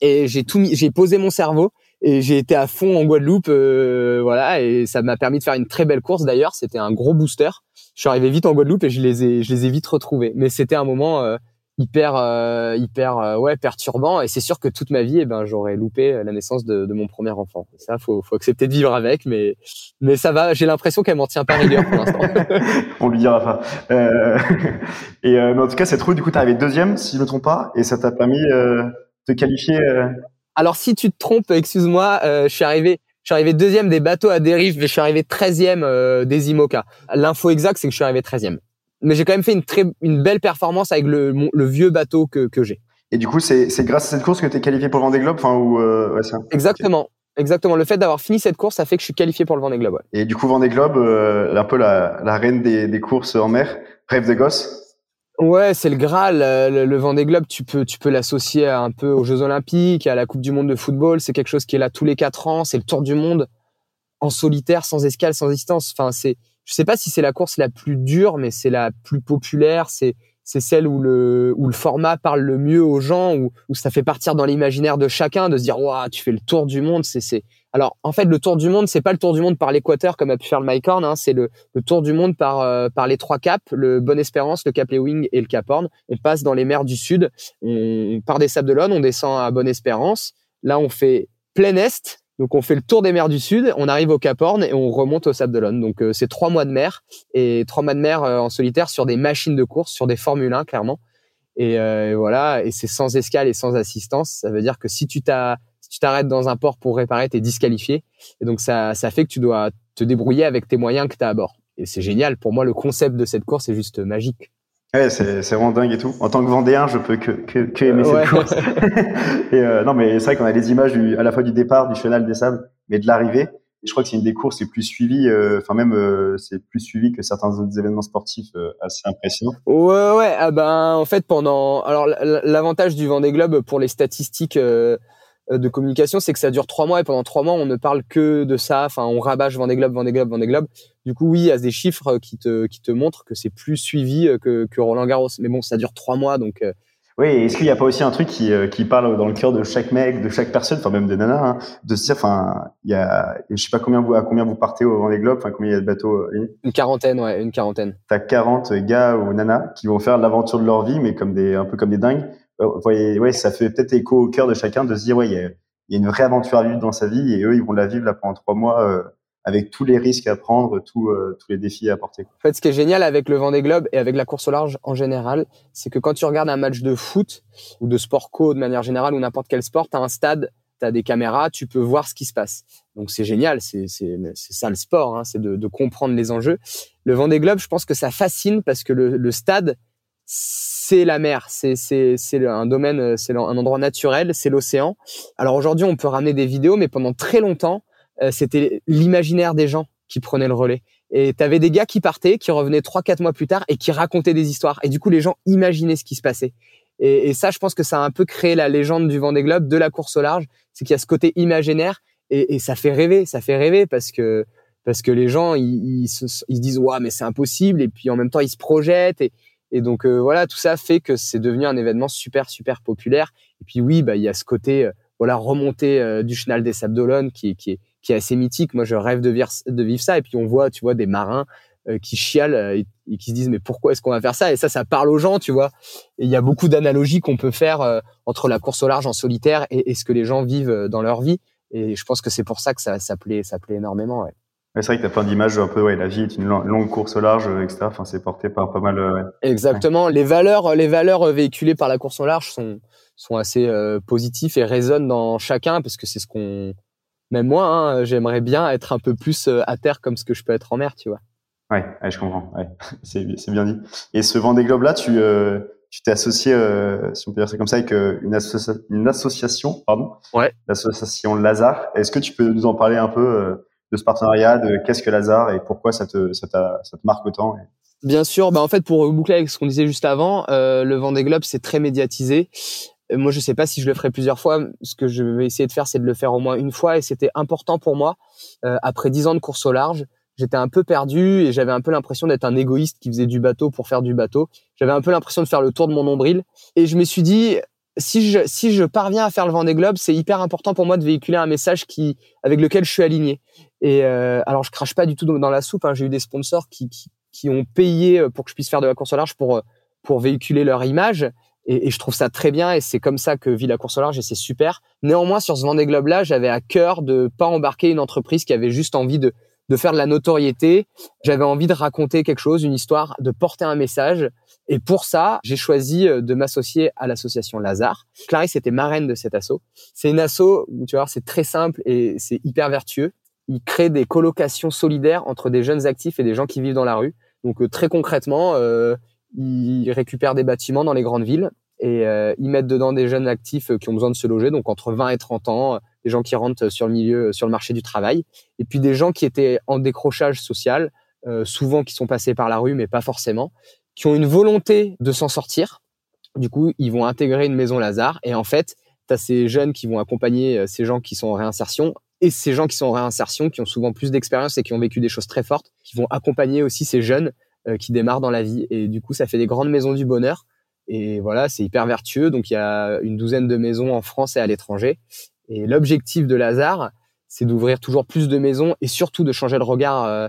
Speaker 2: et j'ai tout mis, j'ai posé mon cerveau et j'ai été à fond en Guadeloupe, euh, voilà, et ça m'a permis de faire une très belle course d'ailleurs. C'était un gros booster. Je suis arrivé vite en Guadeloupe et je les ai, je les ai vite retrouvés. Mais c'était un moment euh, hyper, euh, hyper, ouais, perturbant. Et c'est sûr que toute ma vie, eh ben, j'aurais loupé la naissance de, de, mon premier enfant. Ça, faut, faut accepter de vivre avec, mais, mais ça va. J'ai l'impression qu'elle m'en tient pas rigueur pour l'instant. [LAUGHS]
Speaker 1: On lui dira pas. [LAUGHS] et mais en tout cas, cette route, du coup, t'es arrivé deuxième, si je me trompe pas, et ça t'a permis de qualifier.
Speaker 2: Alors si tu te trompes, excuse-moi, euh, je suis arrivé, je suis arrivé deuxième des bateaux à dérive, mais je suis arrivé treizième euh, des IMOCA. L'info exacte, c'est que je suis arrivé treizième. Mais j'ai quand même fait une très, une belle performance avec le, le vieux bateau que, que j'ai.
Speaker 1: Et du coup, c'est grâce à cette course que tu es qualifié pour le Vendée Globe, enfin ou euh, ouais,
Speaker 2: ça. Exactement. Exactement. Le fait d'avoir fini cette course, ça fait que je suis qualifié pour le Vendée Globe.
Speaker 1: Et du coup, Vendée Globe, euh, un peu la, la reine des, des courses en mer, rêve de gosse.
Speaker 2: Ouais, c'est le Graal. Euh, le, le Vendée Globe, tu peux, tu peux l'associer un peu aux Jeux Olympiques, à la Coupe du Monde de football. C'est quelque chose qui est là tous les quatre ans. C'est le Tour du Monde en solitaire, sans escale, sans distance. Enfin, c'est, je sais pas si c'est la course la plus dure, mais c'est la plus populaire. C'est, c'est celle où le, où le format parle le mieux aux gens, où, où ça fait partir dans l'imaginaire de chacun de se dire, waouh, tu fais le Tour du Monde. C'est, c'est, alors, en fait, le tour du monde, c'est pas le tour du monde par l'équateur comme a pu faire le Mike Horn, hein, c'est le, tour du monde par, euh, par les trois caps, le Bonne Espérance, le Cap Lewing et le Cap Horn. On passe dans les mers du sud, on part des Sables d'Olonne, on descend à Bonne Espérance. Là, on fait plein est, donc on fait le tour des mers du sud, on arrive au Cap Horn et on remonte au Sable d'Olonne. Donc euh, c'est trois mois de mer et trois mois de mer euh, en solitaire sur des machines de course, sur des Formule 1 clairement. Et, voilà, et c'est sans escale et sans assistance. Ça veut dire que si tu t'as tu t'arrêtes dans un port pour réparer, tu es disqualifié. Et donc, ça, ça fait que tu dois te débrouiller avec tes moyens que tu as à bord. Et c'est génial. Pour moi, le concept de cette course est juste magique.
Speaker 1: Ouais, c'est, c'est vraiment dingue et tout. En tant que Vendéen, je peux que, que, que aimer cette course. [LAUGHS] et euh, non, mais c'est vrai qu'on a les images à la fois du départ, du chenal des sables, mais de l'arrivée. je crois que c'est une des courses les plus suivies, euh, enfin même euh, c'est plus suivi que certains autres événements sportifs assez impressionnants.
Speaker 2: Ouais, ouais. Ah ben, en fait, pendant, alors l'avantage du Vendée Globe pour les statistiques euh, de communication, c'est que ça dure trois mois et pendant trois mois, on ne parle que de ça. Enfin, on rabâche Vendée Globe, Vendée Globe, Vendée Globe. Du coup, oui, il y a des chiffres qui te, qui te montrent que c'est plus suivi euh, que, que Roland Garros. Mais bon, ça dure trois mois, donc. Euh,
Speaker 1: oui, est-ce qu'il n'y a pas aussi un truc qui, qui parle dans le cœur de chaque mec, de chaque personne, enfin même des nanas, hein, de se dire, enfin, il y a, je sais pas combien vous, à combien vous partez au Vendée Globe, enfin combien il y a de bateaux.
Speaker 2: Une quarantaine, ouais, une quarantaine.
Speaker 1: T'as 40 gars ou nanas qui vont faire l'aventure de leur vie, mais comme des, un peu comme des dingues. Vous voyez, ouais, ça fait peut-être écho au cœur de chacun de se dire, ouais, il y a, il y a une vraie aventure à vivre dans sa vie et eux, ils vont la vivre là pendant trois mois euh, avec tous les risques à prendre, euh, tous les défis à apporter.
Speaker 2: En fait, ce qui est génial avec le Vendée Globe et avec la course au large en général, c'est que quand tu regardes un match de foot ou de sport co de manière générale ou n'importe quel sport, tu as un stade, tu as des caméras, tu peux voir ce qui se passe. Donc c'est génial, c'est ça le sport, hein, c'est de, de, comprendre les enjeux. Le Vendée Globe, je pense que ça fascine parce que le, le stade, c'est la mer, c'est un domaine, c'est un endroit naturel, c'est l'océan. Alors aujourd'hui, on peut ramener des vidéos, mais pendant très longtemps, c'était l'imaginaire des gens qui prenait le relais. Et t'avais des gars qui partaient, qui revenaient trois, quatre mois plus tard et qui racontaient des histoires. Et du coup, les gens imaginaient ce qui se passait. Et, ça, je pense que ça a un peu créé la légende du Vendée Globe, de la course au large. C'est qu'il y a ce côté imaginaire et, ça fait rêver. Ça fait rêver parce que parce que les gens ils, ils, se, ils disent ouais mais c'est impossible et puis en même temps ils se projettent et, donc euh, voilà tout ça fait que c'est devenu un événement super super populaire. Et puis oui bah il y a ce côté euh, voilà remontée euh, du chenal des Sables d'Olonne qui, qui est qui est assez mythique. Moi, je rêve de vivre, de vivre ça. Et puis, on voit, tu vois, des marins euh, qui chialent euh, et, qui se disent, mais pourquoi est-ce qu'on va faire ça? Et ça, ça parle aux gens, tu vois. Et il y a beaucoup d'analogies qu'on peut faire euh, entre la course au large en solitaire et, ce que les gens vivent dans leur vie. Et je pense que c'est pour ça que ça, ça, plaît, ça plaît énormément. Ouais.
Speaker 1: c'est vrai que tu as plein d'images un peu, ouais, la vie est une longue course au large, etc. Enfin, c'est porté par pas mal.
Speaker 2: Exactement. Les valeurs, les valeurs véhiculées par la course au large sont, sont assez euh, positifs et résonnent dans chacun parce que c'est ce qu'on même moi, hein, j'aimerais bien être un peu plus euh, à terre comme ce que je peux être en mer, tu vois.
Speaker 1: Ouais, je comprends. Ouais. [LAUGHS] c'est bien dit. Et ce Vendée Globe là, tu euh, tu t'es associé, euh, si on peut dire ça comme ça, avec euh, une, une association, pardon?
Speaker 2: Ouais.
Speaker 1: L'association Lazare. Est-ce que tu peux nous en parler un peu de ce partenariat, de qu'est-ce que Lazare et pourquoi ça te ça, ça te marque autant
Speaker 2: Bien sûr, bah en fait pour boucler avec ce qu'on disait juste avant, euh, le Vendée Globe c'est très médiatisé. Euh, moi, je sais pas si je le ferai plusieurs fois. Ce que je vais essayer de faire, c'est de le faire au moins une fois. Et c'était important pour moi. Euh, après dix ans de course au large, j'étais un peu perdu et j'avais un peu l'impression d'être un égoïste qui faisait du bateau pour faire du bateau. J'avais un peu l'impression de faire le tour de mon nombril. Et je me suis dit, si je, si je parviens à faire le Vendée Globe, c'est hyper important pour moi de véhiculer un message qui, avec lequel je suis aligné. Et euh, alors, je crache pas du tout dans la soupe. Hein. J'ai eu des sponsors qui, qui, qui, ont payé pour que je puisse faire de la course au large pour, pour véhiculer leur image. Et, et, je trouve ça très bien et c'est comme ça que vit la course au large et c'est super. Néanmoins, sur ce Vendée Globe là, j'avais à cœur de pas embarquer une entreprise qui avait juste envie de, de faire de la notoriété. J'avais envie de raconter quelque chose, une histoire, de porter un message. Et pour ça, j'ai choisi euh, de m'associer à l'association Lazare. Clarisse était marraine de cet assaut. C'est une asso tu vois, c'est très simple et c'est hyper vertueux. Il crée des colocations solidaires entre des jeunes actifs et des gens qui vivent dans la rue. Donc euh, très concrètement, euh, ils récupèrent des bâtiments dans les grandes villes et euh, ils mettent dedans des jeunes actifs euh, qui ont besoin de se loger, donc entre 20 et 30 ans, euh, des gens qui rentrent sur le milieu, sur le marché du travail, et puis des gens qui étaient en décrochage social, souvent qui sont passés par la rue, mais pas forcément, qui ont une volonté de s'en sortir. Du coup, ils vont intégrer une maison Lazare, et en fait, tu as ces jeunes qui vont accompagner ces gens qui sont en réinsertion, et ces gens qui sont en réinsertion, qui ont souvent plus d'expérience et qui ont vécu des choses très fortes, qui vont accompagner aussi ces jeunes qui démarrent dans la vie. Et du coup, ça fait des grandes maisons du bonheur. Et voilà, c'est hyper vertueux. Donc, il y a une douzaine de maisons en France et à l'étranger. Et l'objectif de Lazare, c'est d'ouvrir toujours plus de maisons et surtout de changer le regard, euh,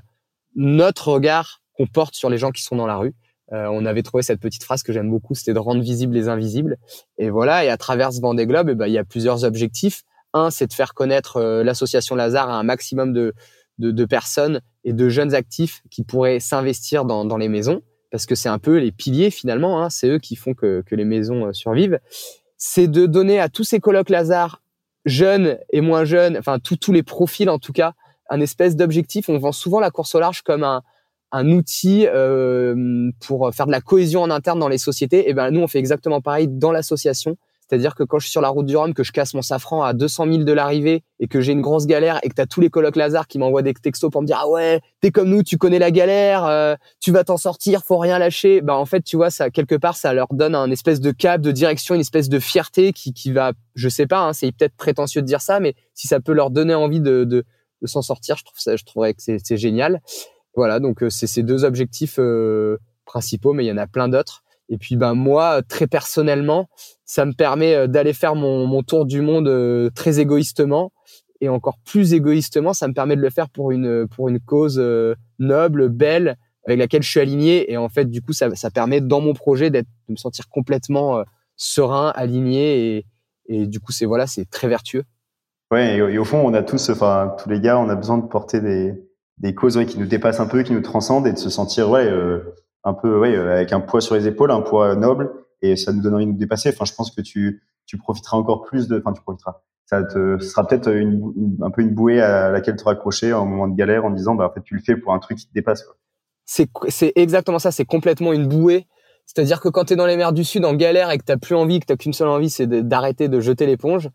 Speaker 2: notre regard qu'on porte sur les gens qui sont dans la rue. Euh, on avait trouvé cette petite phrase que j'aime beaucoup, c'était de rendre visibles les invisibles. Et voilà, et à travers ce Vendée Globe, eh ben, il y a plusieurs objectifs. Un, c'est de faire connaître l'association Lazare à un maximum de, de, de, personnes et de jeunes actifs qui pourraient s'investir dans, dans, les maisons, parce que c'est un peu les piliers finalement, hein, c'est eux qui font que, que les maisons euh, survivent. C'est de donner à tous ces colocs Lazare, jeunes et moins jeunes, enfin tous les profils en tout cas, un espèce d'objectif. On vend souvent la course au large comme un, un outil euh, pour faire de la cohésion en interne dans les sociétés. Et ben nous on fait exactement pareil dans l'association. C'est-à-dire que quand je suis sur la route du Rhum, que je casse mon safran à 200 000 de l'arrivée et que j'ai une grosse galère et que tu as tous les colocs Lazare qui m'envoient des textos pour me dire ah ouais t'es comme nous, tu connais la galère, euh, tu vas t'en sortir, faut rien lâcher. Bah en fait tu vois ça quelque part ça leur donne un espèce de cap, de direction, une espèce de fierté qui qui va, je sais pas, hein, c'est peut-être prétentieux de dire ça, mais si ça peut leur donner envie de de, s'en sortir, je trouve ça, je trouverais que c'est génial. Voilà donc euh, c'est ces deux objectifs euh, principaux, mais il y en a plein d'autres. Et puis ben moi très personnellement, ça me permet euh, d'aller faire mon, mon, tour du monde euh, très égoïstement. Et encore plus égoïstement, ça me permet de le faire pour une pour une cause euh, noble, belle, avec laquelle je suis aligné. Et en fait du coup ça, ça permet dans mon projet d'être de me sentir complètement serein, aligné. Et, et du coup c'est voilà c'est très vertueux.
Speaker 1: Ouais et, au fond on a tous enfin tous les gars on a besoin de porter des des causes ouais, qui nous dépassent un peu, qui nous transcendent et de se sentir ouais un peu ouais, euh, avec un poids sur les épaules, un poids noble, et ça nous donne envie de nous dépasser. Enfin, je pense que tu, tu profiteras encore plus de, enfin, tu profiteras. Ça te, sera peut-être un peu une bouée à laquelle te raccrocher en moment de galère en disant, bah, en fait, tu le fais pour un truc qui te dépasse.
Speaker 2: C'est, exactement ça. C'est complètement une bouée. C'est-à-dire que quand tu es dans les mers du Sud en galère et que tu plus envie, que tu qu'une seule envie, c'est d'arrêter de jeter l'éponge,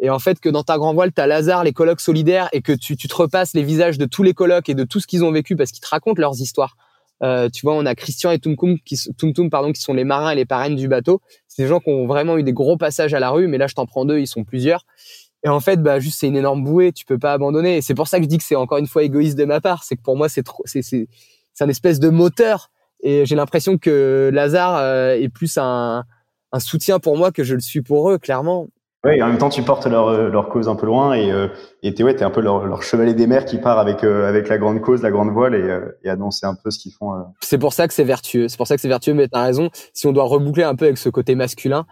Speaker 2: Et en fait, que dans ta grand voile, t'as Lazare, les colocs solidaires, et que tu, tu te repasses les visages de tous les colocs et de tout ce qu'ils ont vécu parce qu'ils te racontent leurs histoires. Euh, tu vois, on a Christian et Tumtum qui, pardon, qui sont les marins et les parraines du bateau. C'est des gens qui ont vraiment eu des gros passages à la rue, mais là, je t'en prends deux, ils sont plusieurs. Et en fait, bah, juste, c'est une énorme bouée, tu peux pas abandonner. Et c'est pour ça que je dis que c'est encore une fois égoïste de ma part. C'est que pour moi, c'est trop, c'est, c'est, c'est un espèce de moteur. Et j'ai l'impression que Lazare euh, est plus un, un soutien pour moi que je le suis pour eux, clairement.
Speaker 1: Oui, en même temps, tu portes leur, euh, leur cause un peu loin et euh, et t'es ouais, t'es un peu leur, leur, chevalier des mers qui part avec euh, avec la grande cause, la grande voile et, euh, et annoncer un peu ce qu'ils font.
Speaker 2: C'est pour ça que c'est vertueux. C'est pour ça que c'est vertueux. Mais t'as raison. Si on doit reboucler un peu avec ce côté masculin,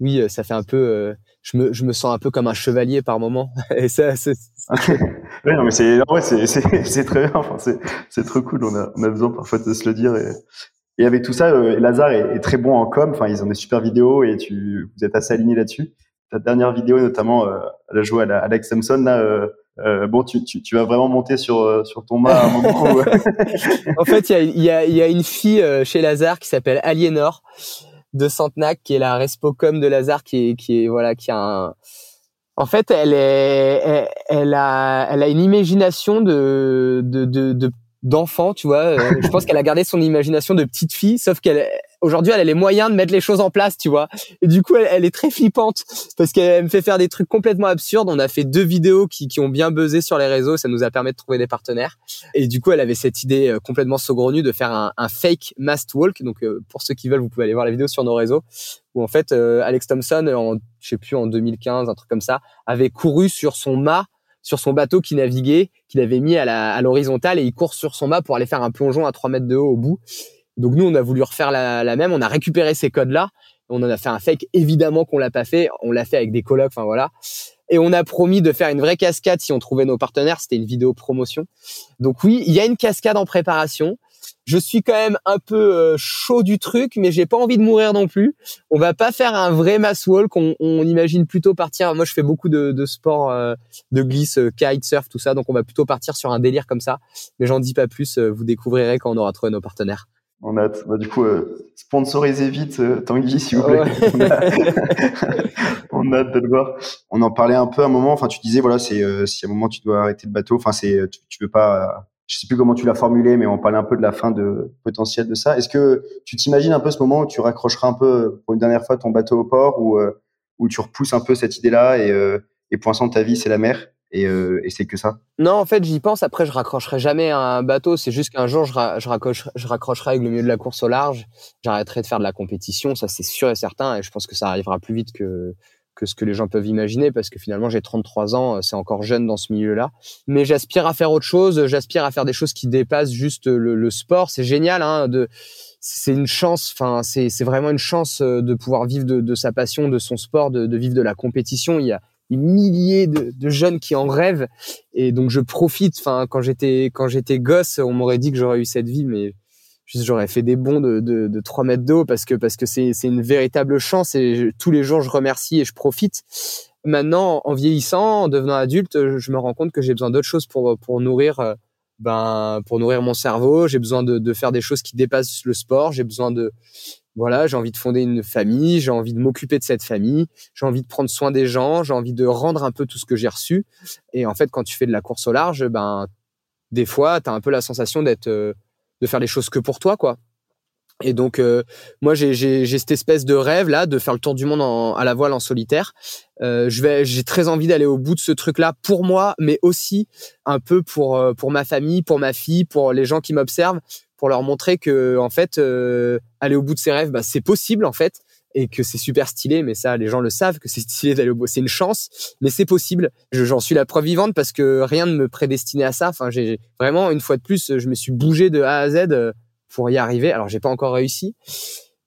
Speaker 2: oui, ça fait un peu. je me je me sens un peu comme un chevalier par moment. [LAUGHS] et ça, c'est. [LAUGHS]
Speaker 1: oui, non, mais c'est ouais, c'est c'est c'est très bien. Enfin, c'est c'est trop cool. On a on a besoin parfois de se le dire et. Et avec tout ça, Lazare est, est, très bon en com. Enfin, ils ont des super vidéos et tu, vous êtes assez alignés là-dessus ta dernière vidéo notamment euh, elle a joué à, Alex Samson là euh, euh, bon tu, tu, tu, vas vraiment monter sur euh, sur ton mât à un moment où... [LAUGHS]
Speaker 2: en fait il y a, y, a, y a une fille chez Lazare qui s'appelle Aliénor de Santenac qui est la respocom de Lazare qui est qui est voilà qui a un en fait, elle est, elle, elle, a, elle a une imagination de, de, de, de d'enfant, tu vois. je pense qu'elle a gardé son imagination de petite fille, sauf qu'elle, aujourd'hui, elle a les moyens de mettre les choses en place, tu vois. Et du coup, elle, est très flippante parce qu'elle me fait faire des trucs complètement absurdes. On a fait deux vidéos qui, qui ont bien buzzé sur les réseaux. Ça nous a permis de trouver des partenaires. Et du coup, elle avait cette idée euh, complètement saugrenue de faire un, un fake mast walk. Donc, euh, pour ceux qui veulent, vous pouvez aller voir la vidéo sur nos réseaux où en fait, euh, Alex Thompson, en, je sais plus, en 2015, un truc comme ça, avait couru sur son mât sur son bateau qui naviguait, qu'il avait mis à l'horizontale et il court sur son mât pour aller faire un plongeon à 3 mètres de haut au bout. Donc nous, on a voulu refaire la, même. On a récupéré ces codes-là. On en a fait un fake. Évidemment qu'on l'a pas fait. On l'a fait avec des colocs. Enfin voilà. Et on a promis de faire une vraie cascade si on trouvait nos partenaires. C'était une vidéo promotion. Donc oui, il y a une cascade en préparation. Je suis quand même un peu euh, chaud du truc, mais j'ai pas envie de mourir non plus. On va pas faire un vrai mass walk. On, imagine plutôt partir. Moi, je fais beaucoup de, de sport, euh, de glisse, euh, kite, surf, tout ça. Donc, on va plutôt partir sur un délire comme ça. Mais j'en dis pas plus. vous découvrirez quand on aura trouvé nos partenaires.
Speaker 1: On a bah, du coup euh, sponsorisez vite euh, Tanguy s'il vous plaît. [LAUGHS] [LAUGHS] on, a, hâte de le voir. On en parlait un peu à un moment. Enfin, tu disais voilà, c'est euh, si à un moment tu dois arrêter le bateau. Enfin, c'est tu, tu veux pas. je sais plus comment tu l'as formulé, mais on parlait un peu de la fin de potentielle de ça. Est-ce que tu t'imagines un peu ce moment où tu raccrocheras un peu pour une dernière fois ton bateau au port, ou où tu repousses un peu cette idée-là et, et pour l'instant ta vie c'est la mer? Et, euh, et c'est que ça?
Speaker 2: Non, en fait, j'y pense. Après, je raccrocherai jamais un bateau. C'est juste qu'un jour, je, raccrocherai, je raccrocherai avec le milieu de la course au large. J'arrêterai de faire de la compétition. Ça, c'est sûr et certain. Et je pense que ça arrivera plus vite que que ce que les gens peuvent imaginer parce que finalement j'ai 33 ans, c'est encore jeune dans ce milieu-là. Mais j'aspire à faire autre chose, j'aspire à faire des choses qui dépassent juste le, le sport. C'est génial, hein, de, c'est une chance, enfin c'est vraiment une chance euh, de pouvoir vivre de, de, sa passion, de son sport, de, de vivre de la compétition. Il y a, des milliers de, jeunes qui en rêvent. Et donc je profite enfin quand j'étais quand j'étais gosse on m'aurait dit que j'aurais eu cette vie mais j'aurais fait des bonds de, de, de 3 mètres d'eau parce que parce que c'est c'est une véritable chance et tous les jours je remercie et je profite. Maintenant en vieillissant en devenant adulte je me rends compte que j'ai besoin d'autres choses pour pour nourrir euh, ben pour nourrir mon cerveau. J'ai besoin de, de faire des choses qui dépassent le sport. J'ai besoin de voilà, j'ai envie de fonder une famille, j'ai envie de m'occuper de cette famille, j'ai envie de prendre soin des gens, j'ai envie de rendre un peu tout ce que j'ai reçu. Et en fait, quand tu fais de la course au large, ben des fois, tu as un peu la sensation d'être euh, de faire les choses que pour toi, quoi. Et donc, euh, moi, j'ai cette espèce de rêve là de faire le tour du monde à la voile en solitaire. Euh, je vais, j'ai très envie d'aller au bout de ce truc-là pour moi, mais aussi un peu pour pour ma famille, pour ma fille, pour les gens qui m'observent, pour leur montrer que en fait euh, aller au bout de ses rêves bah, c'est possible en fait et que c'est super stylé mais ça les gens le savent que c'est stylé d'aller au bout c'est une chance mais c'est possible j'en suis la preuve vivante parce que rien ne me prédestinait à ça enfin j'ai vraiment une fois de plus je me suis bougé de A à Z euh, pour y arriver alors j'ai pas encore réussi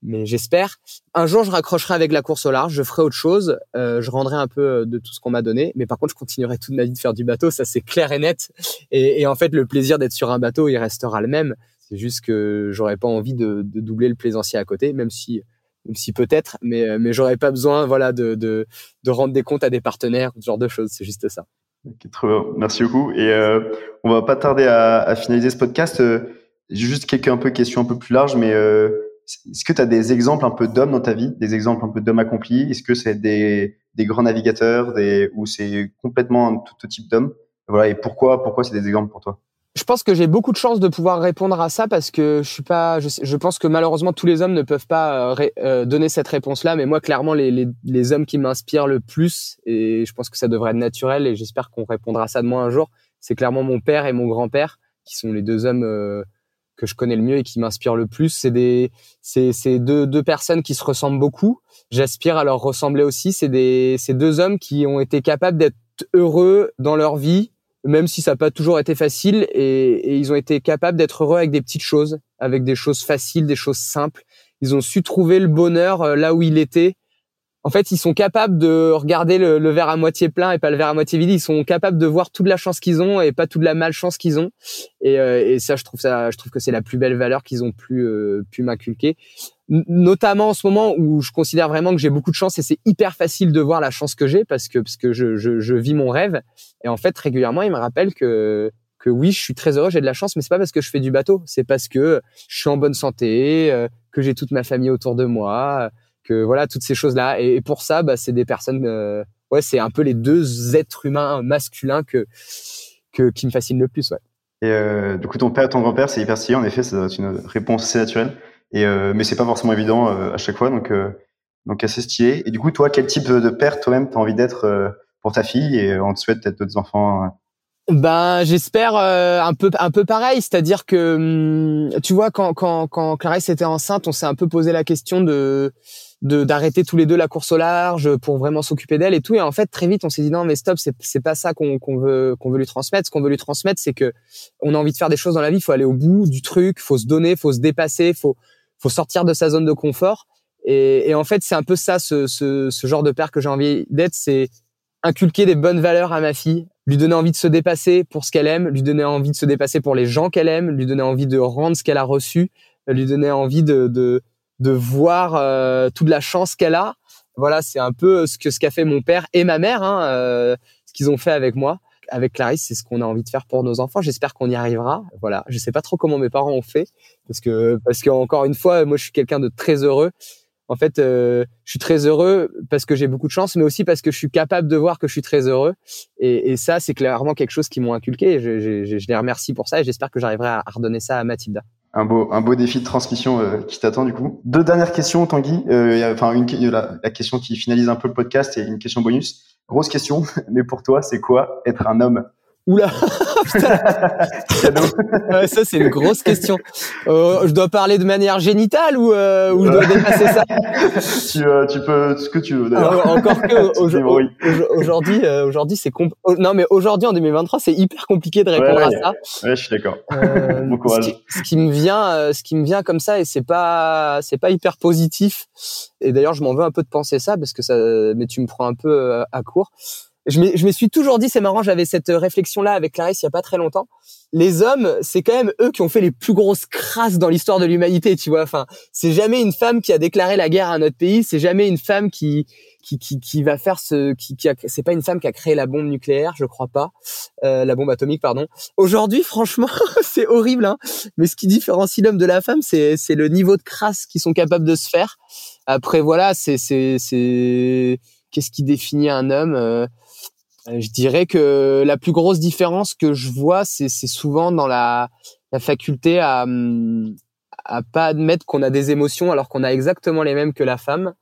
Speaker 2: mais j'espère. Un jour, je raccrocherai avec la course au large, je ferai autre chose, euh, je rendrai un peu de tout ce qu'on m'a donné, mais par contre, je continuerai toute ma vie de faire du bateau, ça c'est clair et net. Et, et en fait, le plaisir d'être sur un bateau, il restera le même. C'est juste que j'aurais pas envie de, doubler le plaisancier à côté, même si, même si peut-être, mais, mais j'aurais pas besoin, voilà, de, de, de, rendre des comptes à des partenaires, ce genre de choses. C'est juste ça.
Speaker 1: Très bien. Merci beaucoup. Et euh, on va pas tarder à, finaliser ce podcast. Euh, J'ai juste quelques un peu questions un peu plus larges, mais euh, est-ce que tu as des exemples un peu d'hommes dans ta vie, des exemples un peu d'hommes accomplis? Est-ce que c'est des, des grands navigateurs, des, ou c'est complètement un tout, type d'hommes? Voilà, et pourquoi, pourquoi c'est des exemples pour toi?
Speaker 2: Je pense que j'ai beaucoup de chance de pouvoir répondre à ça parce que je suis pas. Je, pense que malheureusement tous les hommes ne peuvent pas euh, euh, donner cette réponse-là, mais moi clairement les, les, les hommes qui m'inspirent le plus et je pense que ça devrait être naturel et j'espère qu'on répondra à ça de moi un jour. C'est clairement mon père et mon grand-père qui sont les deux hommes euh, que je connais le mieux et qui m'inspirent le plus. C'est des, c'est, c'est deux, deux personnes qui se ressemblent beaucoup. J'aspire à leur ressembler aussi. C'est des, c'est deux hommes qui ont été capables d'être heureux dans leur vie, même si ça n'a pas toujours été facile, et, ils ont été capables d'être heureux avec des petites choses, avec des choses faciles, des choses simples. Ils ont su trouver le bonheur euh, là où il était en fait, ils sont capables de regarder le, verre à moitié plein et pas le verre à moitié vide. Ils sont capables de voir toute la chance qu'ils ont et pas toute la malchance qu'ils ont. Et, euh, ça, je trouve ça, que c'est la plus belle valeur qu'ils ont pu euh, pu m'inculquer. Notamment en ce moment où je considère vraiment que j'ai beaucoup de chance et c'est hyper facile de voir la chance que j'ai parce que parce que je, je, vis mon rêve. Et en fait, régulièrement, ils me rappellent que que oui, je suis très heureux, j'ai de la chance, mais c'est pas parce que je fais du bateau, c'est parce que je suis en bonne santé, euh, que j'ai toute ma famille autour de moi voilà toutes ces choses là et, pour ça bah c'est des personnes euh, ouais c'est un peu les deux êtres humains masculins que que qui me fascinent le plus ouais.
Speaker 1: Et euh, du coup ton père ton grand-père c'est hyper stylé en effet c'est une réponse assez naturelle et euh, mais c'est pas forcément évident à chaque fois donc donc assez stylé. Et du coup toi quel type de père toi-même t'as envie d'être pour ta fille et on te souhaite peut-être d'autres enfants
Speaker 2: ben j'espère un peu un peu pareil, c'est-à-dire que hum, tu vois quand quand quand Clarisse était enceinte, on s'est un peu posé la question de de d'arrêter tous les deux la course au large pour vraiment s'occuper d'elle et tout. Et en fait très vite on s'est dit non mais stop c'est c'est pas ça qu'on qu'on veut qu'on veut lui transmettre. Ce qu'on veut lui transmettre c'est que on a envie de faire des choses dans la vie. Il faut aller au bout du truc faut se donner faut se dépasser faut faut sortir de sa zone de confort et, et en fait c'est un peu ça ce, ce ce genre de père que j'ai envie d'être c'est inculquer des bonnes valeurs à ma fille lui donner envie de se dépasser pour ce qu'elle aime lui donner envie de se dépasser pour les gens qu'elle aime lui donner envie de rendre ce qu'elle a reçu lui donner envie de, de de voir euh, toute la chance qu'elle a. Voilà, c'est un peu ce que ce qu'a fait mon père et ma mère, hein, euh, ce qu'ils ont fait avec moi. Avec Clarisse, c'est ce qu'on a envie de faire pour nos enfants. J'espère qu'on y arrivera. Voilà, je sais pas trop comment mes parents ont fait parce que parce que encore une fois, moi je suis quelqu'un de très heureux. En fait, euh, je suis très heureux parce que j'ai beaucoup de chance, mais aussi parce que je suis capable de voir que je suis très heureux. Et, ça, c'est clairement quelque chose qui m'ont inculqué. Je, je, je, les remercie pour ça et j'espère que j'arriverai à redonner ça à Mathilda
Speaker 1: un beau, un beau défi de transmission euh, qui t'attend du coup. Deux dernières questions, Tanguy. Euh, enfin, une, la, la, question qui finalise un peu le podcast et une question bonus. Grosse question, [LAUGHS] mais pour toi, c'est quoi être un homme?
Speaker 2: Oula [LAUGHS] Ça, c'est une grosse question. Euh, je dois parler de manière génitale ou, euh, ou je dois dépasser ça?
Speaker 1: Tu, euh, tu, peux ce que tu veux
Speaker 2: d'ailleurs. Ah, encore que aujourd'hui, aujourd'hui, c'est oh, non mais aujourd'hui en 2023, c'est hyper compliqué de répondre
Speaker 1: à
Speaker 2: ça.
Speaker 1: Ouais, je suis d'accord. Bon courage.
Speaker 2: Ce qui, me vient, ce qui me vient comme ça et c'est pas, c'est pas hyper positif. Et d'ailleurs, je m'en veux un peu de penser ça parce que ça, mais tu me prends un peu à court je me, suis toujours dit, c'est marrant, j'avais cette réflexion-là avec Clarisse il y a pas très longtemps. Les hommes, c'est quand même eux qui ont fait les plus grosses crasses dans l'histoire de l'humanité, tu vois. Enfin, c'est jamais une femme qui a déclaré la guerre à notre pays, c'est jamais une femme qui qui, va faire ce qui, qui c'est pas une femme qui a créé la bombe nucléaire, je crois pas, euh, la bombe atomique, pardon. Aujourd'hui, franchement, [LAUGHS] c'est horrible, hein. Mais ce qui différencie l'homme de la femme, c'est le niveau de crasse qu'ils sont capables de se faire. Après, voilà, c'est c'est c'est qu'est-ce qui définit un homme euh, euh, je dirais que la plus grosse différence que je vois, c'est souvent dans la, la faculté à, hum, à pas admettre qu'on a des émotions alors qu'on a exactement les mêmes que la femme.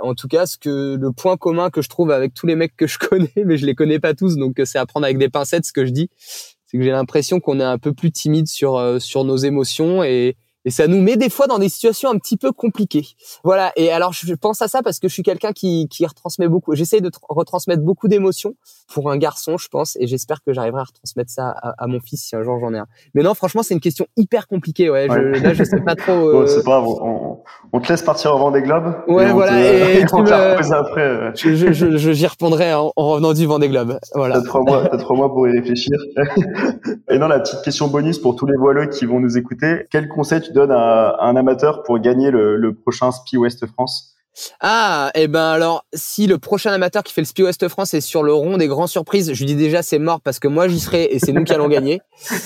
Speaker 2: En tout cas, ce que le point commun que je trouve avec tous les mecs que je [LAUGHS] connais, mais je les connais pas tous, donc c'est à prendre avec des pincettes ce que je dis, c'est que j'ai l'impression qu'on est un peu plus timide sur euh, sur nos émotions et et ça nous met des fois dans des situations un petit peu compliquées. Voilà. Et alors, je pense à ça parce que je suis quelqu'un qui, qui retransmet beaucoup. J'essaie de retransmettre beaucoup d'émotions pour un garçon, je pense, et j'espère que j'arriverai à retransmettre ça à, mon fils si un jour j'en ai un. Mais non, franchement, c'est une question hyper compliquée. Ouais. Je, là, je sais pas trop. [LAUGHS]
Speaker 1: Euh... c'est pas on, on, te laisse partir au Vendée Globe.
Speaker 2: Ouais, voilà. et [LAUGHS]
Speaker 1: tu me... après.
Speaker 2: Je, je, je, j'y répondrai en, revenant du Vendée Globe. Voilà.
Speaker 1: T'as trois mois, t'as trois mois pour y réfléchir. [LAUGHS] et non, la petite question bonus pour tous les voileux qui vont nous écouter. Quel conseil tu à, un amateur pour gagner le, le prochain Spi West France
Speaker 2: Ah, et eh ben alors, si le prochain amateur qui fait le Spi West France est sur le rond des grandes surprises, je lui dis déjà c'est mort parce que moi j'y serai et c'est nous qui allons gagner. [LAUGHS]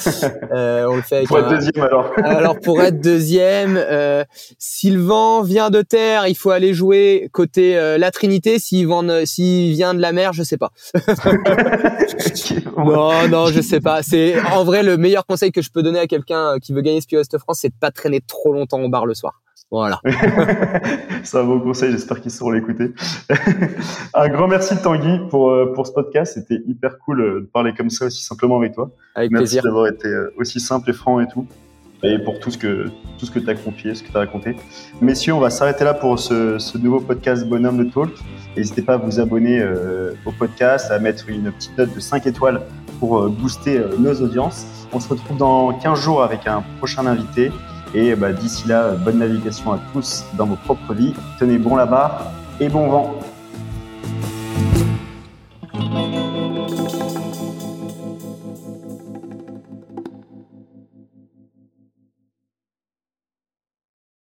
Speaker 1: Euh, on le fait avec pour être deuxième alors. [LAUGHS]
Speaker 2: alors pour être deuxième, euh, Sylvain vient de terre, il faut aller jouer côté euh, la Trinité. S'il s'il vient de la mer, je sais pas. [LAUGHS] non, non, je sais pas. C'est en vrai le meilleur conseil que je peux donner à quelqu'un qui veut gagner Spi West France, c'est de pas traîner trop longtemps au bar le soir. Voilà. [LAUGHS]
Speaker 1: C'est un bon conseil, j'espère qu'ils sauront l'écouter. [LAUGHS] un grand merci Tanguy pour, euh, pour ce podcast. C'était hyper cool euh, de parler comme ça aussi simplement avec toi.
Speaker 2: Avec
Speaker 1: merci
Speaker 2: plaisir.
Speaker 1: d'avoir été euh, aussi simple et franc et tout. Et pour tout ce que, tout ce que tu as confié, ce que tu as raconté. Messieurs, on va s'arrêter là pour ce, ce, nouveau podcast Bonhomme de Talk. N'hésitez pas à vous abonner au podcast, à mettre une petite note de 5 étoiles pour booster nos audiences. On se retrouve dans 15 jours avec un prochain invité. Et bah, d'ici là, bonne navigation à tous dans vos propres vies. Tenez bon la barre et bon vent.